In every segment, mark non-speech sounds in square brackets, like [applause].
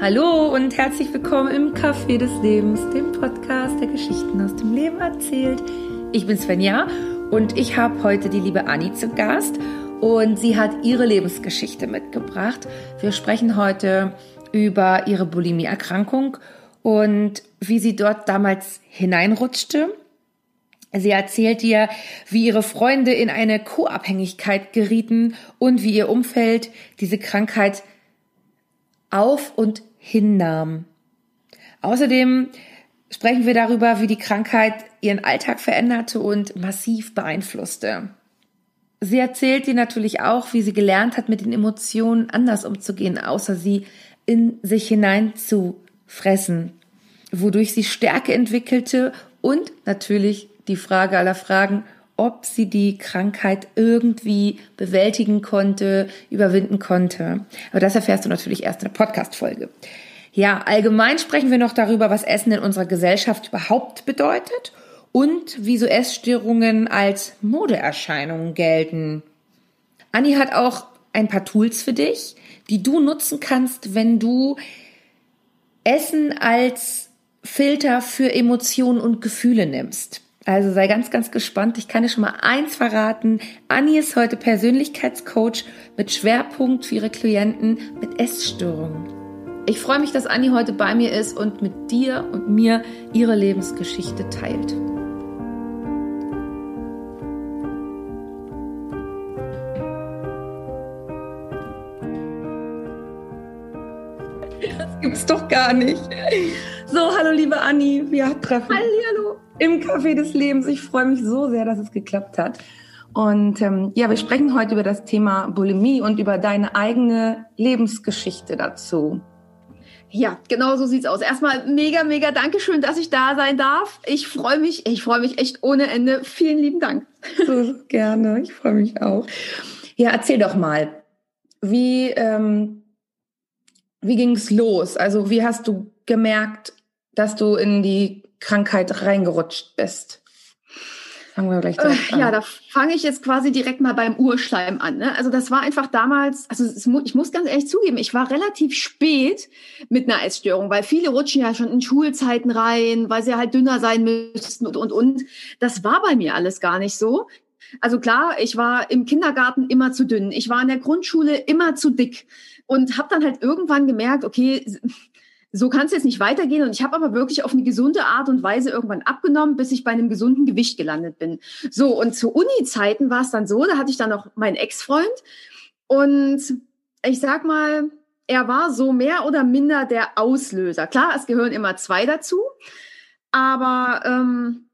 Hallo und herzlich willkommen im Café des Lebens, dem Podcast, der Geschichten aus dem Leben erzählt. Ich bin Svenja und ich habe heute die liebe Anni zu Gast und sie hat ihre Lebensgeschichte mitgebracht. Wir sprechen heute über ihre Bulimie-Erkrankung und wie sie dort damals hineinrutschte. Sie erzählt dir, wie ihre Freunde in eine Co-Abhängigkeit gerieten und wie ihr Umfeld diese Krankheit auf und hinnahm. Außerdem sprechen wir darüber, wie die Krankheit ihren Alltag veränderte und massiv beeinflusste. Sie erzählt dir natürlich auch, wie sie gelernt hat, mit den Emotionen anders umzugehen, außer sie in sich hinein zu fressen, wodurch sie Stärke entwickelte und natürlich die Frage aller Fragen, ob sie die Krankheit irgendwie bewältigen konnte, überwinden konnte. Aber das erfährst du natürlich erst in der Podcast-Folge. Ja, allgemein sprechen wir noch darüber, was Essen in unserer Gesellschaft überhaupt bedeutet und wieso Essstörungen als Modeerscheinungen gelten. Anni hat auch ein paar Tools für dich, die du nutzen kannst, wenn du Essen als Filter für Emotionen und Gefühle nimmst. Also sei ganz, ganz gespannt. Ich kann dir schon mal eins verraten. Anni ist heute Persönlichkeitscoach mit Schwerpunkt für ihre Klienten mit Essstörungen. Ich freue mich, dass Anni heute bei mir ist und mit dir und mir ihre Lebensgeschichte teilt. Das gibt's doch gar nicht. So, hallo liebe Anni, wir treffen. Hallo im Café des Lebens. Ich freue mich so sehr, dass es geklappt hat. Und ähm, ja, wir sprechen heute über das Thema Bulimie und über deine eigene Lebensgeschichte dazu. Ja, genau so sieht's aus. Erstmal mega, mega Dankeschön, dass ich da sein darf. Ich freue mich, ich freue mich echt ohne Ende. Vielen lieben Dank. So gerne, ich freue mich auch. Ja, erzähl doch mal, wie ähm, wie ging's los? Also wie hast du gemerkt, dass du in die Krankheit reingerutscht bist? Fangen wir gleich direkt äh, an. Ja, da fange ich jetzt quasi direkt mal beim Urschleim an. Ne? Also das war einfach damals, also es, ich muss ganz ehrlich zugeben, ich war relativ spät mit einer Essstörung, weil viele rutschen ja schon in Schulzeiten rein, weil sie halt dünner sein müssten und, und, und. Das war bei mir alles gar nicht so. Also klar, ich war im Kindergarten immer zu dünn. Ich war in der Grundschule immer zu dick und habe dann halt irgendwann gemerkt, okay, so kann es jetzt nicht weitergehen. Und ich habe aber wirklich auf eine gesunde Art und Weise irgendwann abgenommen, bis ich bei einem gesunden Gewicht gelandet bin. So, und zu Uni-Zeiten war es dann so, da hatte ich dann noch meinen Ex-Freund. Und ich sag mal, er war so mehr oder minder der Auslöser. Klar, es gehören immer zwei dazu. Aber ähm,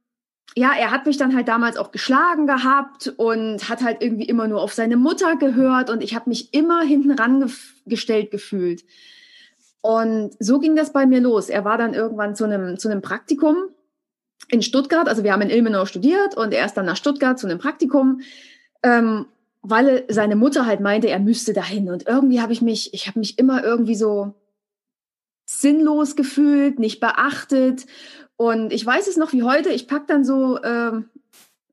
ja, er hat mich dann halt damals auch geschlagen gehabt und hat halt irgendwie immer nur auf seine Mutter gehört und ich habe mich immer hinten rangestellt gefühlt. Und so ging das bei mir los. Er war dann irgendwann zu einem, zu einem Praktikum in Stuttgart. Also wir haben in Ilmenau studiert und er ist dann nach Stuttgart zu einem Praktikum, ähm, weil seine Mutter halt meinte, er müsste dahin. Und irgendwie habe ich mich, ich habe mich immer irgendwie so sinnlos gefühlt, nicht beachtet. Und ich weiß es noch wie heute, ich pack dann so ähm,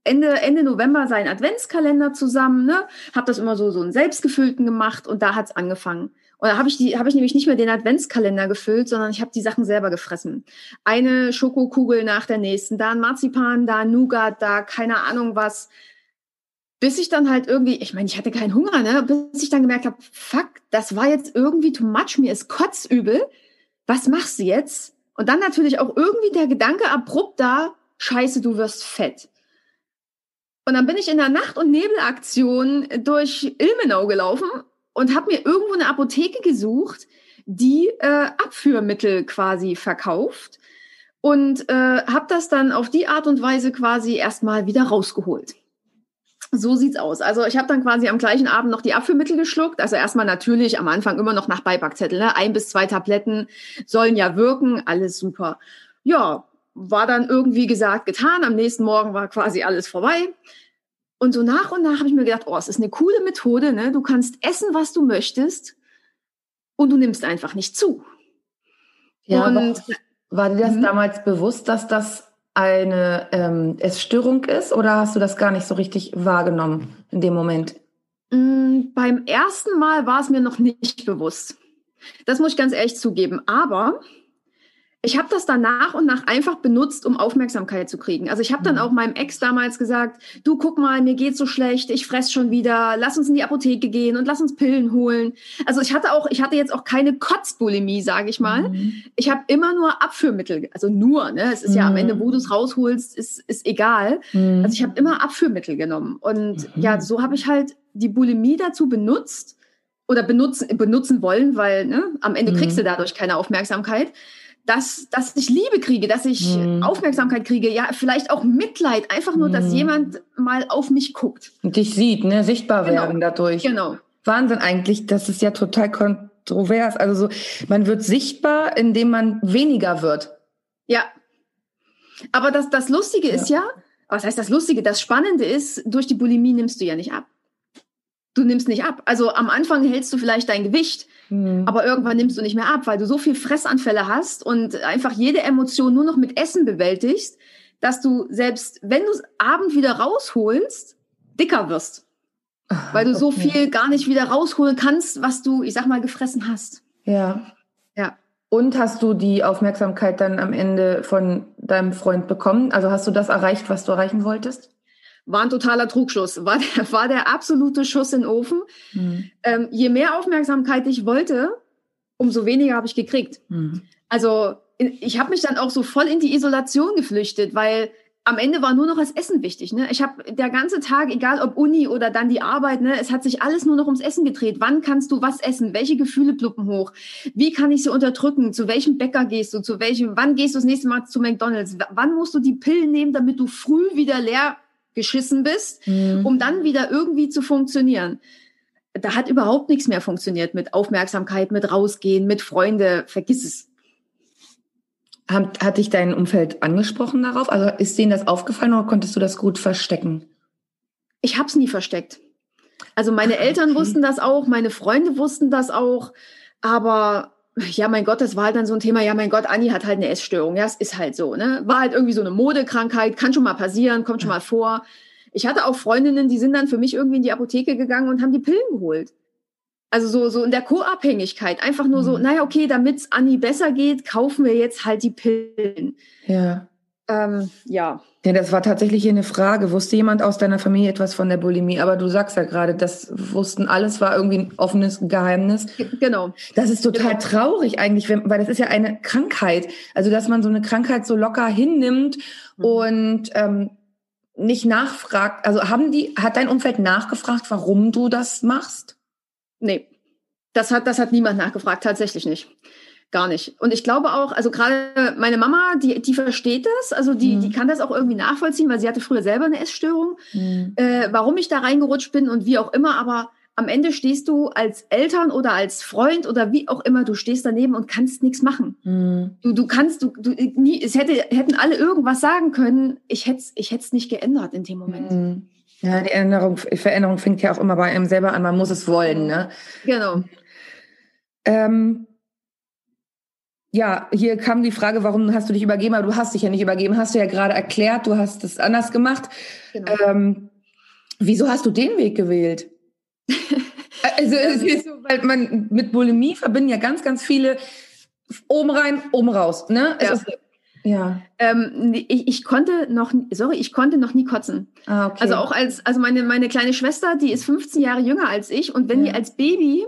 Ende, Ende November seinen Adventskalender zusammen, ne? Hab das immer so, so einen selbstgefüllten gemacht und da hat's angefangen. Und da habe ich, die, hab ich nämlich nicht mehr den Adventskalender gefüllt, sondern ich habe die Sachen selber gefressen. Eine Schokokugel nach der nächsten, da ein Marzipan, da ein Nougat, da keine Ahnung was. Bis ich dann halt irgendwie, ich meine, ich hatte keinen Hunger, ne? Bis ich dann gemerkt habe, fuck, das war jetzt irgendwie too much, mir ist kotzübel. Was machst du jetzt? Und dann natürlich auch irgendwie der Gedanke abrupt da, scheiße, du wirst fett. Und dann bin ich in der Nacht- und Nebelaktion durch Ilmenau gelaufen und habe mir irgendwo eine Apotheke gesucht, die äh, Abführmittel quasi verkauft und äh, habe das dann auf die Art und Weise quasi erstmal wieder rausgeholt. So sieht's aus. Also ich habe dann quasi am gleichen Abend noch die Abführmittel geschluckt. Also erstmal natürlich am Anfang immer noch nach Beipackzettel. Ne? Ein bis zwei Tabletten sollen ja wirken, alles super. Ja, war dann irgendwie gesagt, getan. Am nächsten Morgen war quasi alles vorbei. Und so nach und nach habe ich mir gedacht, oh, es ist eine coole Methode. Ne? Du kannst essen, was du möchtest und du nimmst einfach nicht zu. Ja, und, war dir das mhm. damals bewusst, dass das eine ähm, Essstörung ist oder hast du das gar nicht so richtig wahrgenommen in dem Moment? Mm, beim ersten Mal war es mir noch nicht bewusst. Das muss ich ganz ehrlich zugeben. Aber ich habe das dann nach und nach einfach benutzt, um Aufmerksamkeit zu kriegen. Also ich habe dann mhm. auch meinem Ex damals gesagt, du guck mal, mir geht's so schlecht, ich fress schon wieder, lass uns in die Apotheke gehen und lass uns Pillen holen. Also ich hatte auch, ich hatte jetzt auch keine Kotzbulimie, sage ich mal. Mhm. Ich habe immer nur Abführmittel, also nur, ne? Es ist mhm. ja am Ende, wo du es rausholst, ist, ist egal. Mhm. Also ich habe immer Abführmittel genommen. Und mhm. ja, so habe ich halt die Bulimie dazu benutzt oder benutzen, benutzen wollen, weil ne, am Ende kriegst du dadurch keine Aufmerksamkeit dass, dass ich Liebe kriege, dass ich mhm. Aufmerksamkeit kriege, ja, vielleicht auch Mitleid, einfach nur, dass mhm. jemand mal auf mich guckt. Und dich sieht, ne, sichtbar genau. werden dadurch. Genau. Wahnsinn eigentlich, das ist ja total kontrovers. Also so, man wird sichtbar, indem man weniger wird. Ja. Aber das, das Lustige ja. ist ja, was heißt das Lustige? Das Spannende ist, durch die Bulimie nimmst du ja nicht ab. Du nimmst nicht ab. Also am Anfang hältst du vielleicht dein Gewicht, Mhm. Aber irgendwann nimmst du nicht mehr ab, weil du so viel Fressanfälle hast und einfach jede Emotion nur noch mit Essen bewältigst, dass du selbst, wenn du es abend wieder rausholst, dicker wirst. Weil du okay. so viel gar nicht wieder rausholen kannst, was du, ich sag mal, gefressen hast. Ja. Ja. Und hast du die Aufmerksamkeit dann am Ende von deinem Freund bekommen? Also hast du das erreicht, was du erreichen wolltest? War ein totaler Trugschluss, war der, war der absolute Schuss in den Ofen. Mhm. Ähm, je mehr Aufmerksamkeit ich wollte, umso weniger habe ich gekriegt. Mhm. Also ich habe mich dann auch so voll in die Isolation geflüchtet, weil am Ende war nur noch das Essen wichtig. Ne? Ich habe der ganze Tag, egal ob Uni oder dann die Arbeit, ne, es hat sich alles nur noch ums Essen gedreht. Wann kannst du was essen? Welche Gefühle pluppen hoch? Wie kann ich sie unterdrücken? Zu welchem Bäcker gehst du? Zu welchem? Wann gehst du das nächste Mal zu McDonald's? Wann musst du die Pillen nehmen, damit du früh wieder leer geschissen bist, mhm. um dann wieder irgendwie zu funktionieren. Da hat überhaupt nichts mehr funktioniert mit Aufmerksamkeit, mit rausgehen, mit Freunde. Vergiss es. Hat, hat dich dein Umfeld angesprochen darauf? Also ist denen das aufgefallen oder konntest du das gut verstecken? Ich habe es nie versteckt. Also meine Ach, Eltern wussten das auch, meine Freunde wussten das auch, aber ja, mein Gott, das war halt dann so ein Thema, ja, mein Gott, Anni hat halt eine Essstörung. Ja, es ist halt so, ne? War halt irgendwie so eine Modekrankheit, kann schon mal passieren, kommt schon mal vor. Ich hatte auch Freundinnen, die sind dann für mich irgendwie in die Apotheke gegangen und haben die Pillen geholt. Also so, so in der Co-Abhängigkeit. Einfach nur so, mhm. naja, okay, damit es Anni besser geht, kaufen wir jetzt halt die Pillen. Ja. Ähm, ja. Ja, das war tatsächlich hier eine Frage. Wusste jemand aus deiner Familie etwas von der Bulimie? Aber du sagst ja gerade, das wussten alles, war irgendwie ein offenes Geheimnis. Genau. Das ist total genau. traurig eigentlich, weil das ist ja eine Krankheit. Also, dass man so eine Krankheit so locker hinnimmt mhm. und ähm, nicht nachfragt. Also haben die, hat dein Umfeld nachgefragt, warum du das machst? Nee. Das hat, das hat niemand nachgefragt, tatsächlich nicht. Gar nicht. Und ich glaube auch, also gerade meine Mama, die, die versteht das, also die, mhm. die kann das auch irgendwie nachvollziehen, weil sie hatte früher selber eine Essstörung, mhm. äh, warum ich da reingerutscht bin und wie auch immer, aber am Ende stehst du als Eltern oder als Freund oder wie auch immer, du stehst daneben und kannst nichts machen. Mhm. Du, du kannst, du, du nie, es hätte, hätten alle irgendwas sagen können, ich hätte es ich hätt's nicht geändert in dem Moment. Mhm. Ja, die Änderung, Veränderung fängt ja auch immer bei einem selber an, man muss es wollen, ne? Genau. Ähm, ja, hier kam die Frage, warum hast du dich übergeben? Aber du hast dich ja nicht übergeben. Hast du ja gerade erklärt, du hast es anders gemacht. Genau. Ähm, wieso hast du den Weg gewählt? [laughs] also es ist so, weil man mit Bulimie verbinden ja ganz, ganz viele oben rein, oben raus. Ne? Ja. Ist, ja. Ähm, ich, ich, konnte noch, sorry, ich konnte noch nie kotzen. Ah, okay. Also auch als, also meine, meine kleine Schwester, die ist 15 Jahre jünger als ich und wenn ja. die als Baby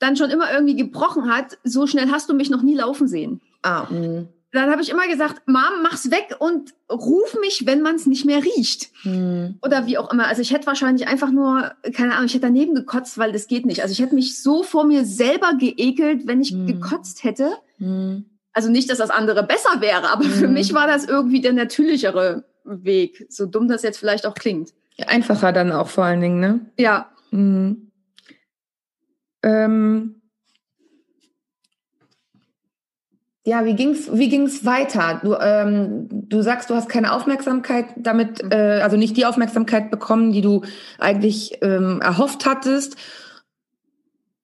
dann schon immer irgendwie gebrochen hat, so schnell hast du mich noch nie laufen sehen. Ah, mh. Dann habe ich immer gesagt, Mom, mach's weg und ruf mich, wenn man es nicht mehr riecht. Mhm. Oder wie auch immer. Also ich hätte wahrscheinlich einfach nur, keine Ahnung, ich hätte daneben gekotzt, weil das geht nicht. Also ich hätte mich so vor mir selber geekelt, wenn ich mhm. gekotzt hätte. Mhm. Also nicht, dass das andere besser wäre, aber für hm. mich war das irgendwie der natürlichere Weg. So dumm das jetzt vielleicht auch klingt. Einfacher dann auch vor allen Dingen, ne? Ja. Mhm. Ähm, ja, wie ging's, wie ging's weiter? Du, ähm, du sagst, du hast keine Aufmerksamkeit damit, mhm. äh, also nicht die Aufmerksamkeit bekommen, die du eigentlich ähm, erhofft hattest.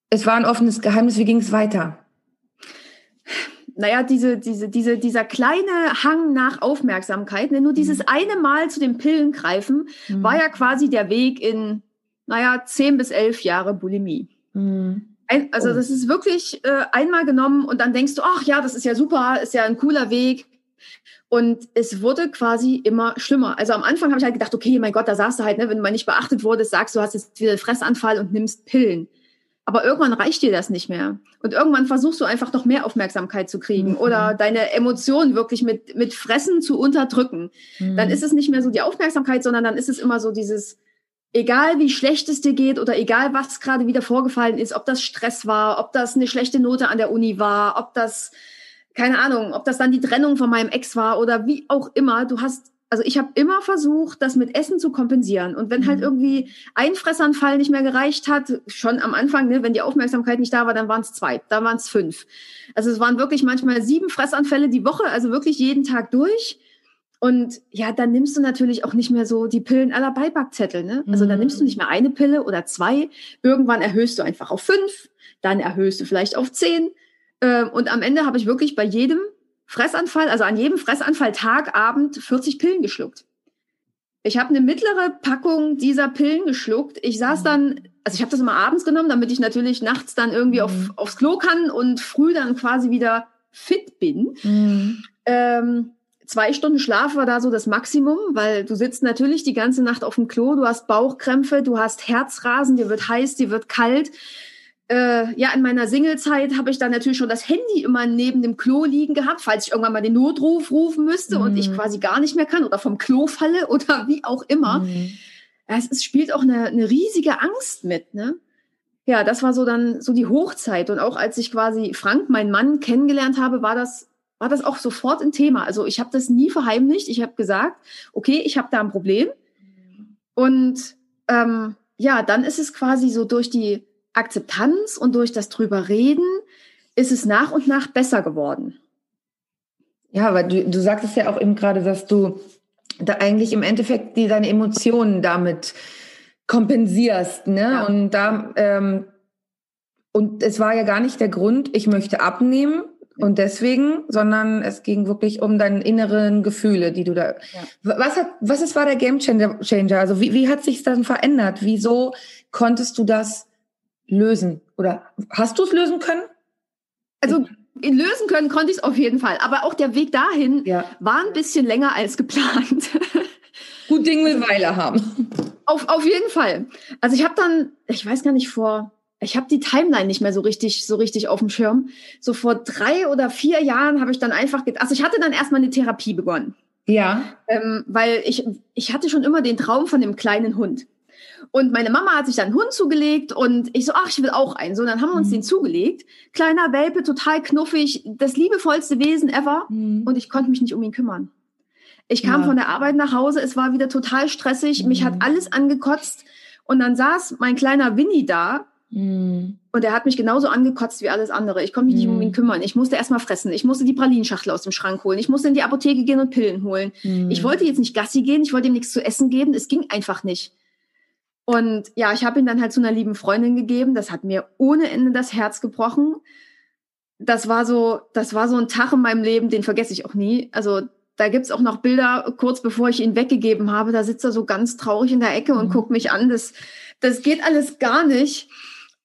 Es war ein offenes Geheimnis. Wie ging's weiter? Naja, diese, diese, diese, dieser kleine Hang nach Aufmerksamkeit, ne, nur dieses mhm. eine Mal zu den Pillen greifen, mhm. war ja quasi der Weg in, naja, zehn bis elf Jahre Bulimie. Mhm. Ein, also oh. das ist wirklich äh, einmal genommen und dann denkst du, ach ja, das ist ja super, ist ja ein cooler Weg. Und es wurde quasi immer schlimmer. Also am Anfang habe ich halt gedacht, okay, mein Gott, da sagst du halt, ne, wenn mal nicht beachtet wurdest, sagst du, hast jetzt wieder einen Fressanfall und nimmst Pillen. Aber irgendwann reicht dir das nicht mehr. Und irgendwann versuchst du einfach noch mehr Aufmerksamkeit zu kriegen mhm. oder deine Emotionen wirklich mit, mit Fressen zu unterdrücken. Mhm. Dann ist es nicht mehr so die Aufmerksamkeit, sondern dann ist es immer so dieses, egal wie schlecht es dir geht oder egal was gerade wieder vorgefallen ist, ob das Stress war, ob das eine schlechte Note an der Uni war, ob das, keine Ahnung, ob das dann die Trennung von meinem Ex war oder wie auch immer, du hast also ich habe immer versucht, das mit Essen zu kompensieren. Und wenn halt mhm. irgendwie ein Fressanfall nicht mehr gereicht hat, schon am Anfang, ne, wenn die Aufmerksamkeit nicht da war, dann waren es zwei, dann waren es fünf. Also es waren wirklich manchmal sieben Fressanfälle die Woche, also wirklich jeden Tag durch. Und ja, dann nimmst du natürlich auch nicht mehr so die Pillen aller Beipackzettel. Ne? Also mhm. dann nimmst du nicht mehr eine Pille oder zwei. Irgendwann erhöhst du einfach auf fünf, dann erhöhst du vielleicht auf zehn. Ähm, und am Ende habe ich wirklich bei jedem Fressanfall, also an jedem Fressanfall Tag, Abend 40 Pillen geschluckt. Ich habe eine mittlere Packung dieser Pillen geschluckt. Ich saß dann, also ich habe das immer abends genommen, damit ich natürlich nachts dann irgendwie auf, mhm. aufs Klo kann und früh dann quasi wieder fit bin. Mhm. Ähm, zwei Stunden Schlaf war da so das Maximum, weil du sitzt natürlich die ganze Nacht auf dem Klo, du hast Bauchkrämpfe, du hast Herzrasen, dir wird heiß, dir wird kalt äh, ja, in meiner Singlezeit habe ich dann natürlich schon das Handy immer neben dem Klo liegen gehabt, falls ich irgendwann mal den Notruf rufen müsste mhm. und ich mhm. quasi gar nicht mehr kann oder vom Klo falle [laughs] oder wie auch immer. Mhm. Es, es spielt auch eine, eine riesige Angst mit, ne? Ja, das war so dann so die Hochzeit. Und auch als ich quasi Frank, meinen Mann, kennengelernt habe, war das, war das auch sofort ein Thema. Also ich habe das nie verheimlicht. Ich habe gesagt, okay, ich habe da ein Problem. Und ähm, ja, dann ist es quasi so durch die Akzeptanz und durch das drüber reden ist es nach und nach besser geworden. Ja, aber du, du sagtest ja auch eben gerade, dass du da eigentlich im Endeffekt die, deine Emotionen damit kompensierst, ne? Ja. Und da ähm, und es war ja gar nicht der Grund, ich möchte abnehmen und deswegen, sondern es ging wirklich um deine inneren Gefühle, die du da. Ja. Was hat, was ist war der Game Changer? Also wie, wie hat sich dann verändert? Wieso konntest du das lösen? Oder hast du es lösen können? Also lösen können konnte ich es auf jeden Fall. Aber auch der Weg dahin ja. war ein bisschen länger als geplant. Gut Ding will Weile haben. Auf, auf jeden Fall. Also ich habe dann, ich weiß gar nicht, vor, ich habe die Timeline nicht mehr so richtig, so richtig auf dem Schirm. So vor drei oder vier Jahren habe ich dann einfach, also ich hatte dann erstmal eine Therapie begonnen. Ja. Ähm, weil ich, ich hatte schon immer den Traum von dem kleinen Hund. Und meine Mama hat sich dann einen Hund zugelegt und ich so, ach, ich will auch einen. So, dann haben wir uns mhm. den zugelegt. Kleiner Welpe, total knuffig, das liebevollste Wesen ever. Mhm. Und ich konnte mich nicht um ihn kümmern. Ich kam ja. von der Arbeit nach Hause, es war wieder total stressig, mhm. mich hat mhm. alles angekotzt. Und dann saß mein kleiner Winnie da mhm. und er hat mich genauso angekotzt wie alles andere. Ich konnte mich nicht um ihn mhm. kümmern. Ich musste erstmal fressen. Ich musste die Pralinschachtel aus dem Schrank holen. Ich musste in die Apotheke gehen und Pillen holen. Ich wollte jetzt nicht Gassi gehen, ich wollte ihm nichts zu essen geben. Es ging einfach nicht. Und ja, ich habe ihn dann halt zu einer lieben Freundin gegeben. Das hat mir ohne Ende das Herz gebrochen. Das war so, das war so ein Tag in meinem Leben, den vergesse ich auch nie. Also da gibt's auch noch Bilder, kurz bevor ich ihn weggegeben habe. Da sitzt er so ganz traurig in der Ecke und mhm. guckt mich an. Das, das geht alles gar nicht.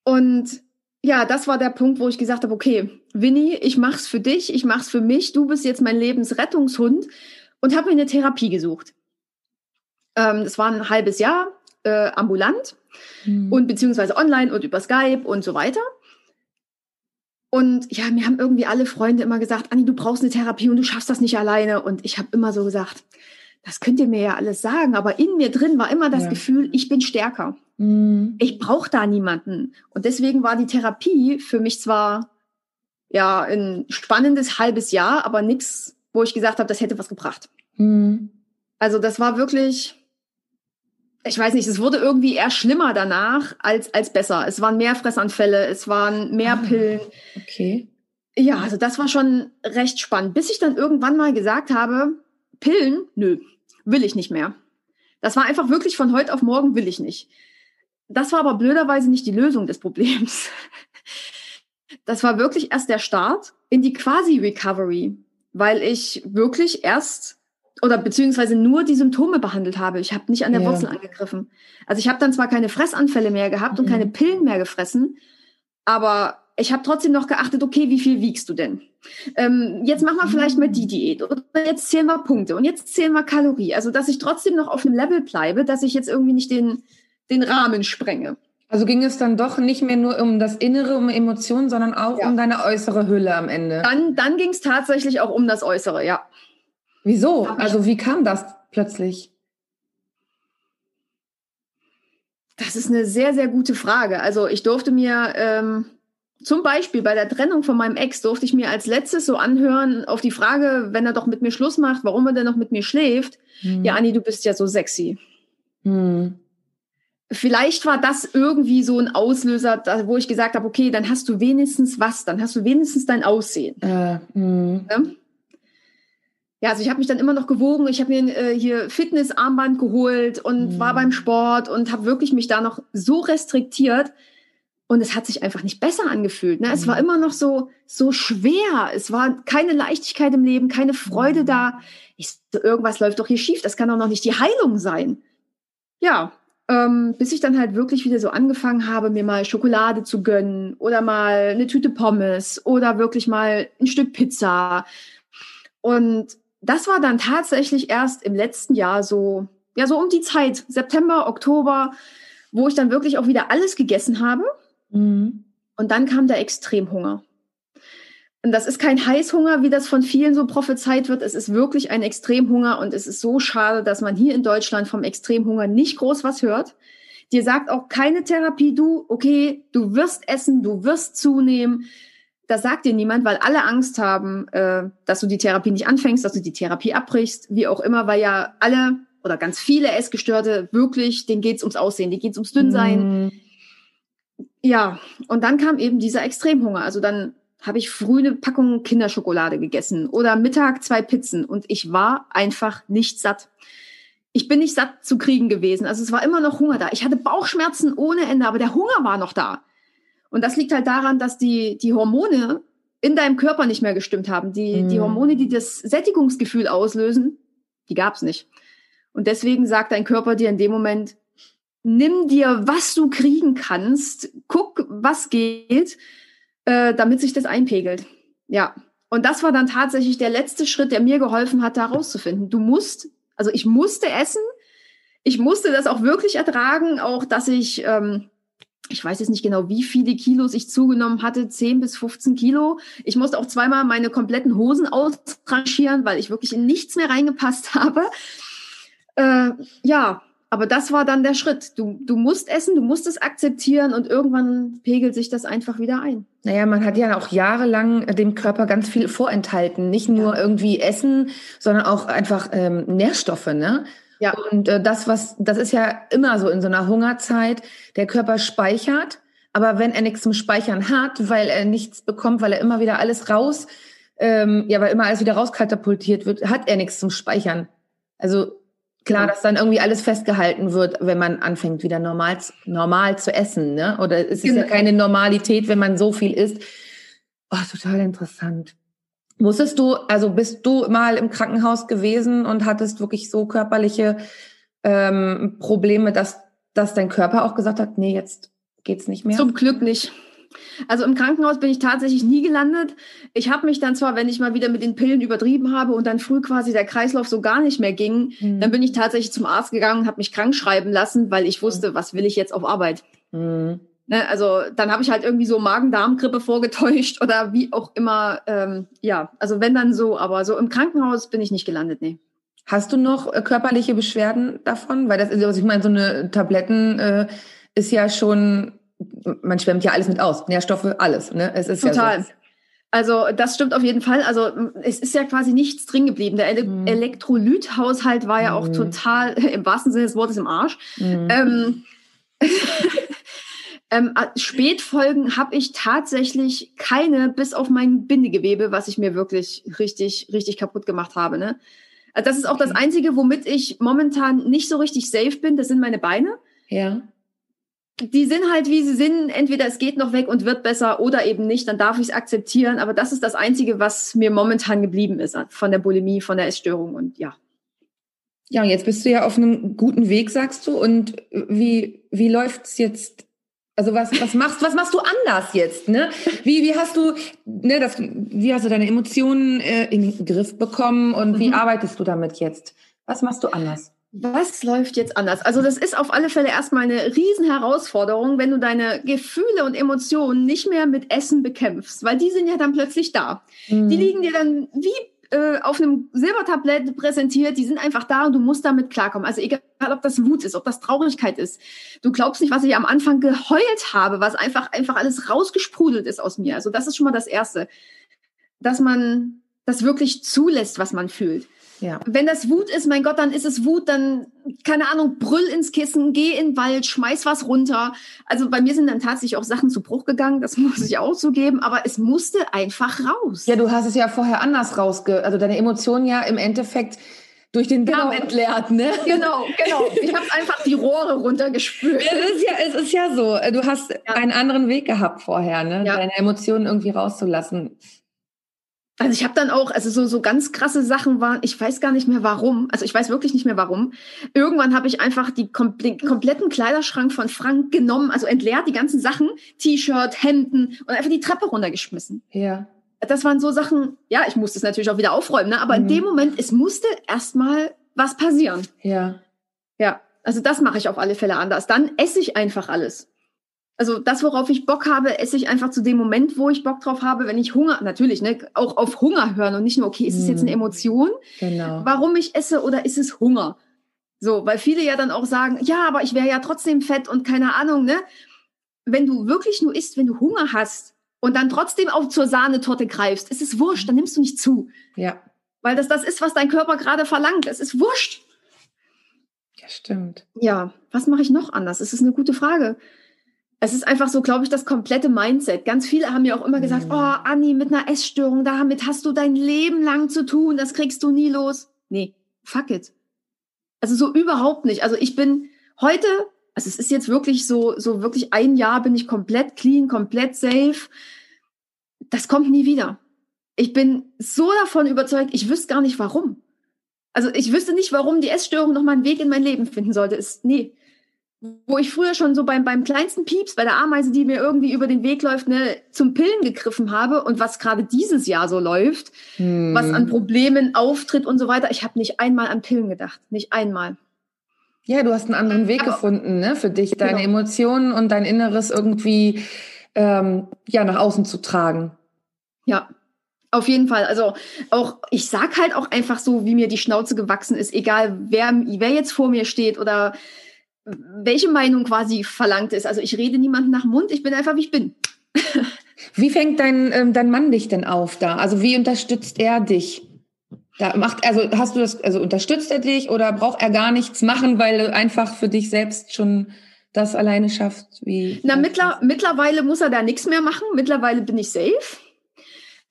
Und ja, das war der Punkt, wo ich gesagt habe, okay, Winnie, ich mach's für dich, ich mach's für mich. Du bist jetzt mein Lebensrettungshund und habe mir eine Therapie gesucht. Ähm, das war ein halbes Jahr äh, ambulant mhm. und beziehungsweise online und über Skype und so weiter. Und ja, mir haben irgendwie alle Freunde immer gesagt, Anni, du brauchst eine Therapie und du schaffst das nicht alleine. Und ich habe immer so gesagt, das könnt ihr mir ja alles sagen, aber in mir drin war immer das ja. Gefühl, ich bin stärker. Mhm. Ich brauche da niemanden. Und deswegen war die Therapie für mich zwar ja ein spannendes halbes Jahr, aber nichts, wo ich gesagt habe, das hätte was gebracht. Mhm. Also das war wirklich ich weiß nicht, es wurde irgendwie eher schlimmer danach als, als besser. Es waren mehr Fressanfälle, es waren mehr ah, Pillen. Okay. Ja, also das war schon recht spannend, bis ich dann irgendwann mal gesagt habe, Pillen, nö, will ich nicht mehr. Das war einfach wirklich von heute auf morgen will ich nicht. Das war aber blöderweise nicht die Lösung des Problems. [laughs] Das war wirklich erst der Start in die Quasi-Recovery, weil ich wirklich erst oder beziehungsweise nur die Symptome behandelt habe. Ich habe nicht an der ja. Wurzel angegriffen. Also ich habe dann zwar keine Fressanfälle mehr gehabt mhm. und keine Pillen mehr gefressen, Aber ich habe trotzdem noch geachtet, okay, wie viel wiegst du denn? Ähm, jetzt machen wir vielleicht mal die Diät oder jetzt zählen wir Punkte und jetzt zählen wir Kalorie. Also, dass ich trotzdem noch auf einem Level bleibe, dass ich jetzt irgendwie nicht den, den Rahmen sprenge. Also ging es dann doch nicht mehr nur um das Innere, um Emotionen, sondern auch ja. um deine äußere Hülle am Ende. Dann, dann ging es tatsächlich auch um das Äußere, ja. Wieso? Also wie kam das plötzlich? Das ist eine sehr, sehr gute Frage. Also ich durfte mir ähm, zum Beispiel bei der Trennung von meinem Ex durfte ich mir als letztes so anhören auf die Frage, wenn er doch mit mir Schluss macht, warum er denn noch mit mir schläft. Hm. Ja, Anni, du bist ja so sexy. Hm. Vielleicht war das irgendwie so ein Auslöser, wo ich gesagt habe, okay, dann hast du wenigstens was, dann hast du wenigstens dein Aussehen. Äh, hm. ja? ja, also ich habe mich dann immer noch gewogen. Ich habe mir äh, hier Fitnessarmband geholt und mhm. war beim Sport und habe wirklich mich da noch so restriktiert. Und es hat sich einfach nicht besser angefühlt. Ne? Es war mhm. immer noch so, so schwer. Es war keine Leichtigkeit im Leben, keine Freude mhm. da. Ich, irgendwas läuft doch hier schief. Das kann doch noch nicht die Heilung sein. Ja, ähm, bis ich dann halt wirklich wieder so angefangen habe, mir mal Schokolade zu gönnen oder mal eine Tüte Pommes oder wirklich mal ein Stück Pizza. Und das war dann tatsächlich erst im letzten Jahr so, ja, so um die Zeit, September, Oktober, wo ich dann wirklich auch wieder alles gegessen habe. Mhm. Und dann kam der Extremhunger. Und das ist kein Heißhunger, wie das von vielen so prophezeit wird. Es ist wirklich ein Extremhunger und es ist so schade, dass man hier in Deutschland vom Extremhunger nicht groß was hört. Dir sagt auch keine Therapie, du, okay, du wirst essen, du wirst zunehmen, das sagt dir niemand, weil alle Angst haben, äh, dass du die Therapie nicht anfängst, dass du die Therapie abbrichst, wie auch immer, weil ja alle oder ganz viele Essgestörte wirklich, denen geht's ums Aussehen, denen geht's ums Dünnsein. Mm. Ja, und dann kam eben dieser Extremhunger. Also dann habe ich früh eine Packung Kinderschokolade gegessen oder Mittag zwei Pizzen und ich war einfach nicht satt. Ich bin nicht satt zu kriegen gewesen. Also es war immer noch Hunger da. Ich hatte Bauchschmerzen ohne Ende, aber der Hunger war noch da. Und das liegt halt daran, dass die, die Hormone in deinem Körper nicht mehr gestimmt haben. Die, mhm. die Hormone, die das Sättigungsgefühl auslösen, die gab's nicht. Und deswegen sagt dein Körper dir in dem Moment, nimm dir, was du kriegen kannst, guck, was geht, äh, damit sich das einpegelt. Ja. Und das war dann tatsächlich der letzte Schritt, der mir geholfen hat, da rauszufinden. Du musst, also ich musste essen, ich musste das auch wirklich ertragen, auch dass ich ähm, ich weiß jetzt nicht genau, wie viele Kilos ich zugenommen hatte, 10 bis 15 Kilo. Ich musste auch zweimal meine kompletten Hosen ausrangieren, weil ich wirklich in nichts mehr reingepasst [laughs] habe. Äh, ja, aber das war dann der Schritt. Du, du musst essen, du musst es akzeptieren und irgendwann pegelt sich das einfach wieder ein. Naja, man hat ja auch jahrelang dem Körper ganz viel vorenthalten. Nicht nur ja. irgendwie Essen, sondern auch einfach ähm, Nährstoffe, ne? Ja. Und äh, das, was, das ist ja immer so in so einer Hungerzeit. Der Körper speichert, aber wenn er nichts zum Speichern hat, weil er nichts bekommt, weil er immer wieder alles raus, ähm, ja, weil immer alles wieder rauskatapultiert wird, hat er nichts zum Speichern. Also klar, dass dann irgendwie alles festgehalten wird, wenn man anfängt, wieder normal, normal zu essen, ne? Oder es ist genau. ja keine Normalität, wenn man so viel isst. Oh, total interessant. Musstest du, also bist du mal im Krankenhaus gewesen und hattest wirklich so körperliche ähm, Probleme, dass, dass dein Körper auch gesagt hat, nee, jetzt geht's nicht mehr? Zum Glück nicht. Also im Krankenhaus bin ich tatsächlich nie gelandet. Ich habe mich dann zwar, wenn ich mal wieder mit den Pillen übertrieben habe und dann früh quasi der Kreislauf so gar nicht mehr ging, mhm. dann bin ich tatsächlich zum Arzt gegangen und habe mich krank schreiben lassen, weil ich wusste, mhm. was will ich jetzt auf Arbeit. Mhm. Ne, also dann habe ich halt irgendwie so Magen-Darm-Grippe vorgetäuscht oder wie auch immer. Ähm, ja, also wenn dann so, aber so im Krankenhaus bin ich nicht gelandet, nee. Hast du noch äh, körperliche Beschwerden davon? Weil das ist, also ich meine, so eine Tabletten äh, ist ja schon, man schwemmt ja alles mit aus, Nährstoffe, alles. Ne? Es ist Total. Ja so. Also das stimmt auf jeden Fall. Also es ist ja quasi nichts drin geblieben. Der Ele mhm. Elektrolythaushalt war ja auch mhm. total, [laughs] im wahrsten Sinne des Wortes, im Arsch. Mhm. Ähm, [laughs] Ähm, Spätfolgen habe ich tatsächlich keine, bis auf mein Bindegewebe, was ich mir wirklich richtig, richtig kaputt gemacht habe. Ne? Also das ist auch das Einzige, womit ich momentan nicht so richtig safe bin. Das sind meine Beine. Ja. Die sind halt, wie sie sind. Entweder es geht noch weg und wird besser oder eben nicht. Dann darf ich es akzeptieren. Aber das ist das Einzige, was mir momentan geblieben ist von der Bulimie, von der Essstörung und ja. Ja, und jetzt bist du ja auf einem guten Weg, sagst du. Und wie, wie läuft's jetzt Also was, was machst, was machst du anders jetzt? Ne? Wie, wie hast du, ne, das, wie hast du deine Emotionen äh, in den Griff bekommen und mhm. wie arbeitest du damit jetzt? Was machst du anders? Was läuft jetzt anders? Also das ist auf alle Fälle erstmal eine riesen Herausforderung, wenn du deine Gefühle und Emotionen nicht mehr mit Essen bekämpfst, weil die sind ja dann plötzlich da. Mhm. Die liegen dir dann wie äh, auf einem Silbertablett präsentiert, die sind einfach da und du musst damit klarkommen. Also egal, ob das Wut ist, ob das Traurigkeit ist. Du glaubst nicht, was ich am Anfang geheult habe, was einfach, einfach alles rausgesprudelt ist aus mir. Also das ist schon mal das Erste. Dass man das wirklich zulässt, was man fühlt. Ja. Wenn das Wut ist, mein Gott, dann ist es Wut, dann, keine Ahnung, brüll ins Kissen, geh in den Wald, schmeiß was runter. Also bei mir sind dann tatsächlich auch Sachen zu Bruch gegangen, das [laughs] muss ich auch zugeben, aber es musste einfach raus. Ja, du hast es ja vorher anders rausge, also deine Emotionen ja im Endeffekt durch den Darm genau. entleert, ne? Genau, genau. [laughs] Ich habe einfach die Rohre runtergespült. Es ist ja, es ist ja so. Du hast ja. einen anderen Weg gehabt vorher, ne? Ja. Deine Emotionen irgendwie rauszulassen. Also ich habe dann auch, also so, so ganz krasse Sachen waren, ich weiß gar nicht mehr warum, also ich weiß wirklich nicht mehr warum. Irgendwann habe ich einfach die komple kompletten Kleiderschrank von Frank genommen, also entleert die ganzen Sachen, T-Shirt, Hemden und einfach die Treppe runtergeschmissen. Ja. Das waren so Sachen, ja, ich musste es natürlich auch wieder aufräumen, ne? aber mhm. in dem Moment, es musste erstmal was passieren. Ja. Ja, also das mache ich auf alle Fälle anders. Dann esse ich einfach alles. Also das, worauf ich Bock habe, esse ich einfach zu dem Moment, wo ich Bock drauf habe, wenn ich Hunger, natürlich, ne, auch auf Hunger hören und nicht nur, okay, ist es jetzt eine mhm. Emotion, genau. warum ich esse oder ist es Hunger? So, weil viele ja dann auch sagen, ja, aber ich wäre ja trotzdem fett und keine Ahnung, ne? Wenn du wirklich nur isst, wenn du Hunger hast und dann trotzdem auch zur Sahnetorte greifst, ist es wurscht, dann nimmst du nicht zu. Ja. Weil das das ist, was dein Körper gerade verlangt. Es ist wurscht. Ja, stimmt. Ja, was mache ich noch anders? Das ist eine gute Frage es ist einfach so, glaube ich, das komplette Mindset. Ganz viele haben mir auch immer gesagt, mhm. oh, Anni, mit einer Essstörung, damit hast du dein Leben lang zu tun, das kriegst du nie los. Nee, fuck it. Also so überhaupt nicht. Also ich bin heute, also es ist jetzt wirklich so, so wirklich ein Jahr bin ich komplett clean, komplett safe. Das kommt nie wieder. Ich bin so davon überzeugt, ich wüsste gar nicht warum. Also ich wüsste nicht, warum die Essstörung noch mal einen Weg in mein Leben finden sollte. Ist, nee, wo ich früher schon so beim, beim kleinsten Pieps, bei der Ameise, die mir irgendwie über den Weg läuft, ne, zum Pillen gegriffen habe und was gerade dieses Jahr so läuft, hm. was an Problemen auftritt und so weiter. Ich habe nicht einmal an Pillen gedacht, nicht einmal. Ja, du hast einen anderen Weg Aber, gefunden, ne, für dich, deine genau. Emotionen und dein Inneres irgendwie ähm, ja nach außen zu tragen. Ja, auf jeden Fall. Also auch, ich sag halt auch einfach so, wie mir die Schnauze gewachsen ist, egal wer, wer jetzt vor mir steht oder welche Meinung quasi verlangt ist. Also ich rede niemanden nach dem Mund, ich bin einfach, wie ich bin. wie fängt dein, ähm, dein Mann dich denn auf da? Also wie unterstützt er dich? Da macht, also hast du das, also unterstützt er dich oder braucht er gar nichts machen, weil du einfach für dich selbst schon das alleine schafft? Wie Na, mittler, mittlerweile muss er da nichts mehr machen. Mittlerweile bin ich safe.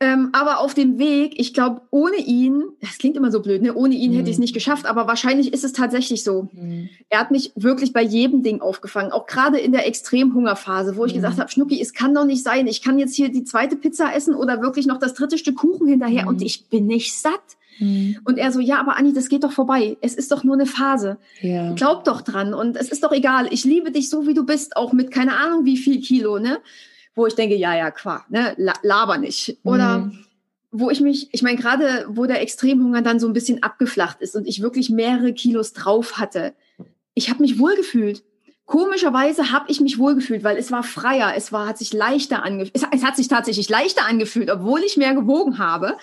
Ähm, aber auf dem Weg, ich glaube, ohne ihn, das klingt immer so blöd, ne? ohne ihn mhm. hätte ich es nicht geschafft, aber wahrscheinlich ist es tatsächlich so. Mhm. Er hat mich wirklich bei jedem Ding aufgefangen, auch gerade in der Extremhungerphase, wo ich mhm. gesagt habe, Schnucki, es kann doch nicht sein, ich kann jetzt hier die zweite Pizza essen oder wirklich noch das dritte Stück Kuchen hinterher und mhm. ich bin nicht satt. Mhm. Und er so, ja, aber Anni, das geht doch vorbei. Es ist doch nur eine Phase. Ja. Glaub doch dran. Und es ist doch egal. Ich liebe dich so, wie du bist, auch mit keine Ahnung wie viel Kilo, ne? Wo ich denke, ja, ja, qua, ne, laber nicht. Oder mhm. wo ich mich, ich meine, gerade wo der Extremhunger dann so ein bisschen abgeflacht ist und ich wirklich mehrere Kilos drauf hatte, ich habe mich wohlgefühlt. Komischerweise habe ich mich wohlgefühlt, weil es war freier, es war, hat sich leichter angefühlt, es, es, hat sich tatsächlich leichter angefühlt, obwohl ich mehr gewogen habe.